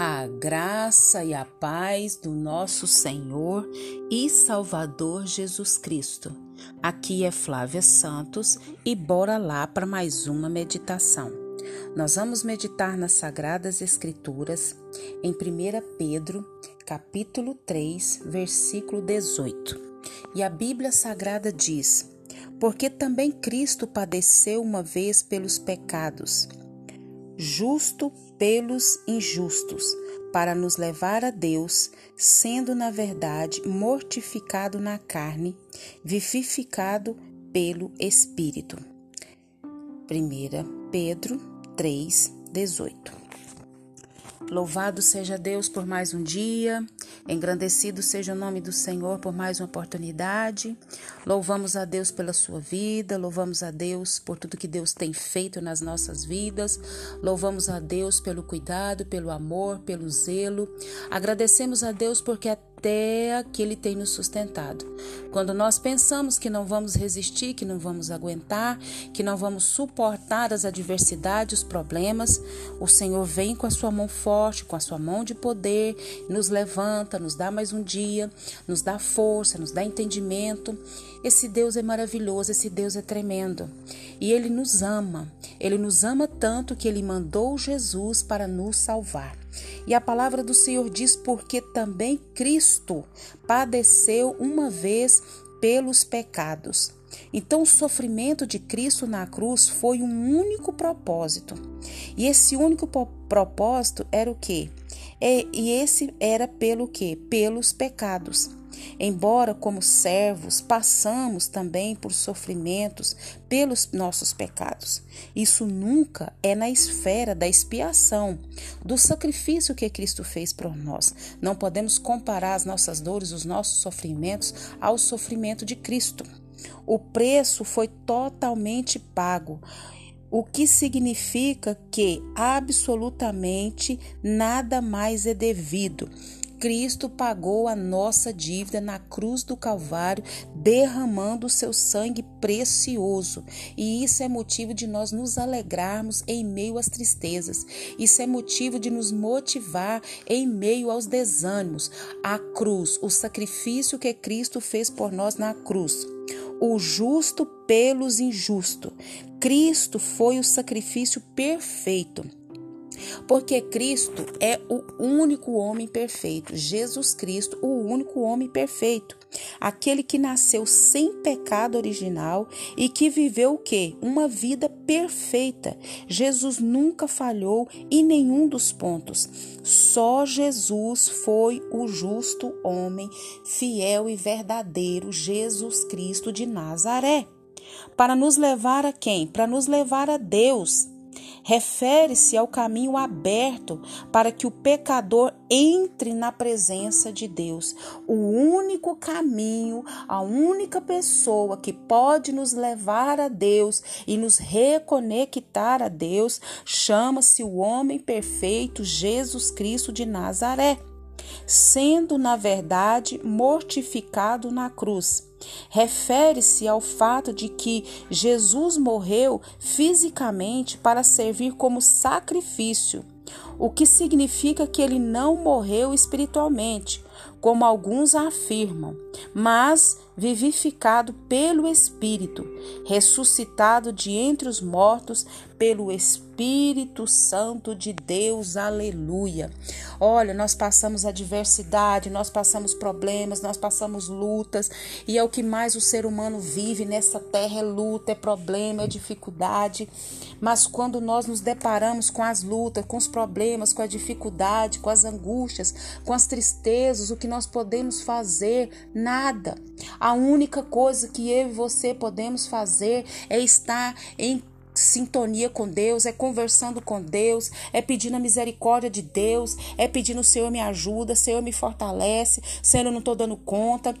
A graça e a paz do nosso Senhor e Salvador Jesus Cristo. Aqui é Flávia Santos e bora lá para mais uma meditação. Nós vamos meditar nas Sagradas Escrituras em 1 Pedro, capítulo 3, versículo 18. E a Bíblia Sagrada diz: Porque também Cristo padeceu uma vez pelos pecados justo pelos injustos, para nos levar a Deus, sendo na verdade mortificado na carne, vivificado pelo Espírito. 1 Pedro 3, 18. Louvado seja Deus por mais um dia, engrandecido seja o nome do Senhor por mais uma oportunidade. Louvamos a Deus pela sua vida, louvamos a Deus por tudo que Deus tem feito nas nossas vidas, louvamos a Deus pelo cuidado, pelo amor, pelo zelo. Agradecemos a Deus porque até que Ele tem nos sustentado. Quando nós pensamos que não vamos resistir, que não vamos aguentar, que não vamos suportar as adversidades, os problemas, o Senhor vem com a sua mão forte, com a sua mão de poder, nos levanta, nos dá mais um dia, nos dá força, nos dá entendimento. Esse Deus é maravilhoso, esse Deus é tremendo. E Ele nos ama. Ele nos ama tanto que Ele mandou Jesus para nos salvar. E a palavra do Senhor diz: porque também Cristo padeceu uma vez pelos pecados. Então, o sofrimento de Cristo na cruz foi um único propósito. E esse único propósito era o quê? E esse era pelo quê? Pelos pecados. Embora, como servos, passamos também por sofrimentos pelos nossos pecados. Isso nunca é na esfera da expiação, do sacrifício que Cristo fez por nós. Não podemos comparar as nossas dores, os nossos sofrimentos ao sofrimento de Cristo. O preço foi totalmente pago o que significa que absolutamente nada mais é devido. Cristo pagou a nossa dívida na cruz do Calvário, derramando o seu sangue precioso. E isso é motivo de nós nos alegrarmos em meio às tristezas. Isso é motivo de nos motivar em meio aos desânimos. A cruz, o sacrifício que Cristo fez por nós na cruz. O justo pelos injustos. Cristo foi o sacrifício perfeito porque Cristo é o único homem perfeito, Jesus Cristo, o único homem perfeito, aquele que nasceu sem pecado original e que viveu o quê? Uma vida perfeita. Jesus nunca falhou em nenhum dos pontos. Só Jesus foi o justo homem, fiel e verdadeiro, Jesus Cristo de Nazaré. Para nos levar a quem? Para nos levar a Deus refere-se ao caminho aberto para que o pecador entre na presença de Deus. O único caminho, a única pessoa que pode nos levar a Deus e nos reconectar a Deus chama-se o homem perfeito Jesus Cristo de Nazaré sendo na verdade mortificado na cruz. Refere-se ao fato de que Jesus morreu fisicamente para servir como sacrifício, o que significa que ele não morreu espiritualmente, como alguns afirmam, mas vivificado pelo Espírito, ressuscitado de entre os mortos pelo Espírito Santo de Deus. Aleluia. Olha, nós passamos adversidade, nós passamos problemas, nós passamos lutas, e é o que mais o ser humano vive nessa terra é luta, é problema, é dificuldade. Mas quando nós nos deparamos com as lutas, com os problemas, com a dificuldade, com as angústias, com as tristezas, o que nós podemos fazer? Nada. A única coisa que eu e você podemos fazer é estar em sintonia com Deus, é conversando com Deus, é pedindo a misericórdia de Deus, é pedindo, Senhor, me ajuda, Senhor, me fortalece, Senhor, eu não estou dando conta.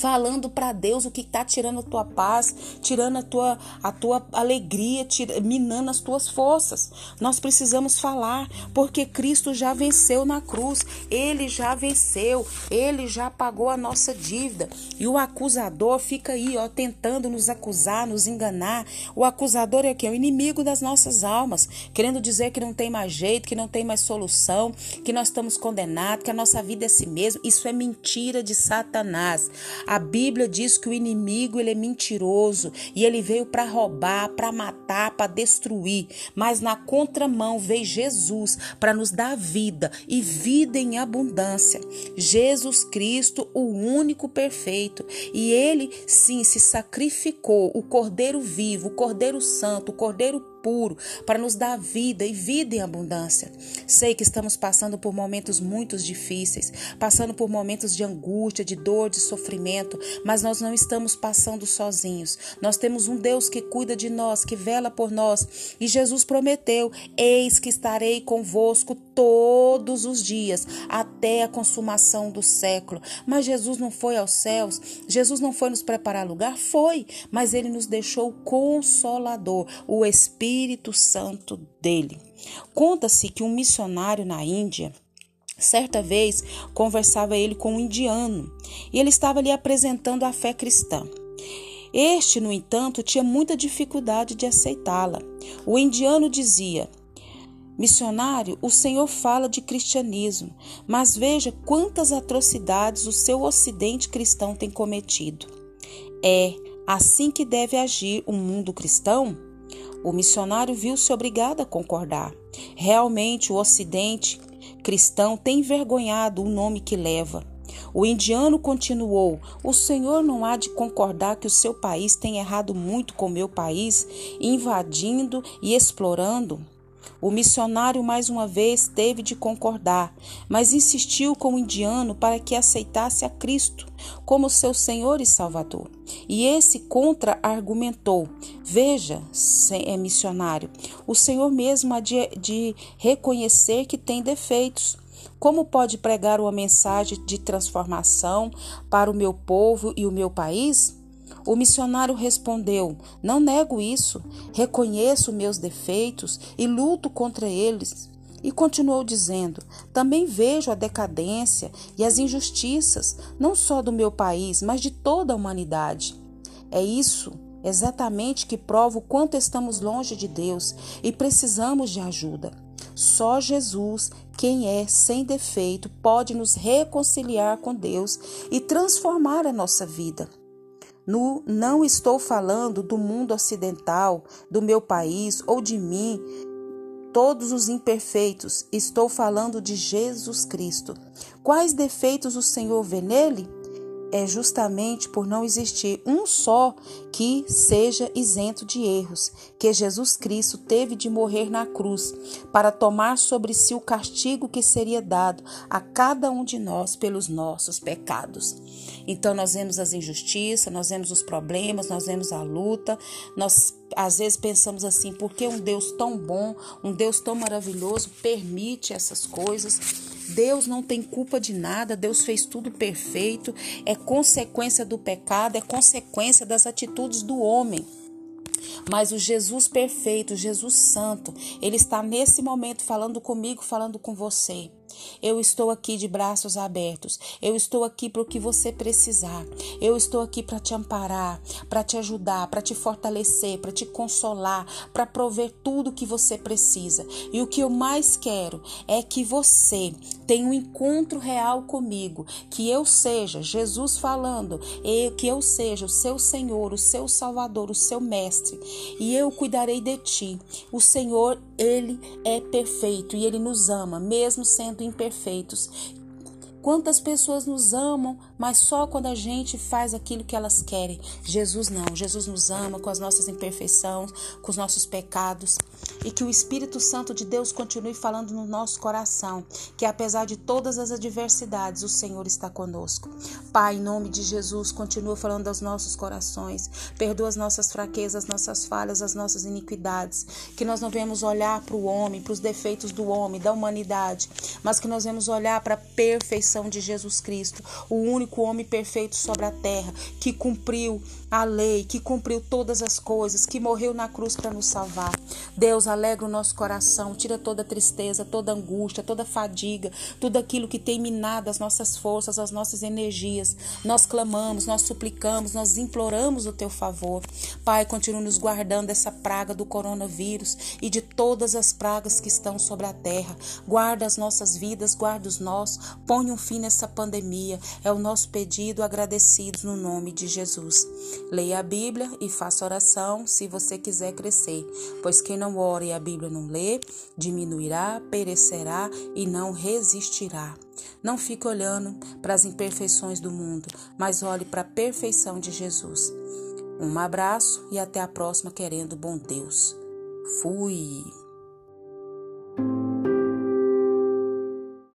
Falando para Deus o que está tirando a tua paz, tirando a tua, a tua alegria, tira, minando as tuas forças. Nós precisamos falar, porque Cristo já venceu na cruz, ele já venceu, ele já pagou a nossa dívida. E o acusador fica aí, ó, tentando nos acusar, nos enganar. O acusador é que? É o inimigo das nossas almas, querendo dizer que não tem mais jeito, que não tem mais solução, que nós estamos condenados, que a nossa vida é si mesmo. Isso é mentira de Satanás. A Bíblia diz que o inimigo ele é mentiroso e ele veio para roubar, para matar, para destruir. Mas na contramão veio Jesus para nos dar vida e vida em abundância. Jesus Cristo, o único perfeito. E ele sim se sacrificou, o Cordeiro vivo, o Cordeiro Santo, o Cordeiro puro, para nos dar vida e vida em abundância. Sei que estamos passando por momentos muito difíceis, passando por momentos de angústia, de dor, de sofrimento, mas nós não estamos passando sozinhos. Nós temos um Deus que cuida de nós, que vela por nós, e Jesus prometeu: Eis que estarei convosco todos os dias, até a consumação do século. Mas Jesus não foi aos céus, Jesus não foi nos preparar lugar, foi, mas ele nos deixou o consolador, o Espírito Santo dele. Conta-se que um missionário na Índia Certa vez conversava ele com um indiano e ele estava lhe apresentando a fé cristã. Este, no entanto, tinha muita dificuldade de aceitá-la. O indiano dizia: Missionário, o Senhor fala de cristianismo, mas veja quantas atrocidades o seu ocidente cristão tem cometido. É assim que deve agir o mundo cristão? O missionário viu-se obrigado a concordar. Realmente, o Ocidente cristão tem envergonhado o nome que leva. O indiano continuou: O senhor não há de concordar que o seu país tem errado muito com o meu país, invadindo e explorando? O missionário mais uma vez teve de concordar, mas insistiu com o indiano para que aceitasse a Cristo como seu Senhor e Salvador. E esse contra-argumentou: Veja, é missionário, o Senhor mesmo há de, de reconhecer que tem defeitos. Como pode pregar uma mensagem de transformação para o meu povo e o meu país? O missionário respondeu: Não nego isso, reconheço meus defeitos e luto contra eles. E continuou dizendo: Também vejo a decadência e as injustiças, não só do meu país, mas de toda a humanidade. É isso exatamente que prova o quanto estamos longe de Deus e precisamos de ajuda. Só Jesus, quem é sem defeito, pode nos reconciliar com Deus e transformar a nossa vida. No, não estou falando do mundo ocidental, do meu país ou de mim, todos os imperfeitos. Estou falando de Jesus Cristo. Quais defeitos o Senhor vê nele? É justamente por não existir um só que seja isento de erros, que Jesus Cristo teve de morrer na cruz para tomar sobre si o castigo que seria dado a cada um de nós pelos nossos pecados. Então nós vemos as injustiças, nós vemos os problemas, nós vemos a luta, nós às vezes pensamos assim, por que um Deus tão bom, um Deus tão maravilhoso permite essas coisas? Deus não tem culpa de nada, Deus fez tudo perfeito, é consequência do pecado, é consequência das atitudes do homem. Mas o Jesus perfeito, o Jesus santo, ele está nesse momento falando comigo, falando com você. Eu estou aqui de braços abertos. Eu estou aqui para o que você precisar. Eu estou aqui para te amparar, para te ajudar, para te fortalecer, para te consolar, para prover tudo o que você precisa. E o que eu mais quero é que você tenha um encontro real comigo, que eu seja Jesus falando, que eu seja o seu Senhor, o seu Salvador, o seu mestre, e eu cuidarei de ti. O Senhor, ele é perfeito e ele nos ama, mesmo sendo imperfeitos. Quantas pessoas nos amam, mas só quando a gente faz aquilo que elas querem. Jesus não. Jesus nos ama com as nossas imperfeições, com os nossos pecados. E que o Espírito Santo de Deus continue falando no nosso coração, que apesar de todas as adversidades, o Senhor está conosco. Pai, em nome de Jesus, continua falando aos nossos corações, perdoa as nossas fraquezas, as nossas falhas, as nossas iniquidades, que nós não venhamos olhar para o homem, para os defeitos do homem, da humanidade, mas que nós vamos olhar para a perfeição de Jesus Cristo, o único homem perfeito sobre a terra, que cumpriu a lei, que cumpriu todas as coisas, que morreu na cruz para nos salvar. Deus, alegra o nosso coração, tira toda tristeza, toda angústia, toda fadiga, tudo aquilo que tem minado as nossas forças, as nossas energias. Nós clamamos, nós suplicamos, nós imploramos o teu favor. Pai, continue nos guardando dessa praga do coronavírus e de todas as pragas que estão sobre a terra. Guarda as nossas vidas, guarda os nossos, põe um fim nessa pandemia. É o nosso pedido agradecidos no nome de Jesus. Leia a Bíblia e faça oração se você quiser crescer, pois quem não ora e a Bíblia não lê, diminuirá, perecerá e não resistirá. Não fique olhando para as imperfeições do mundo, mas olhe para a perfeição de Jesus. Um abraço e até a próxima, querendo bom Deus. Fui.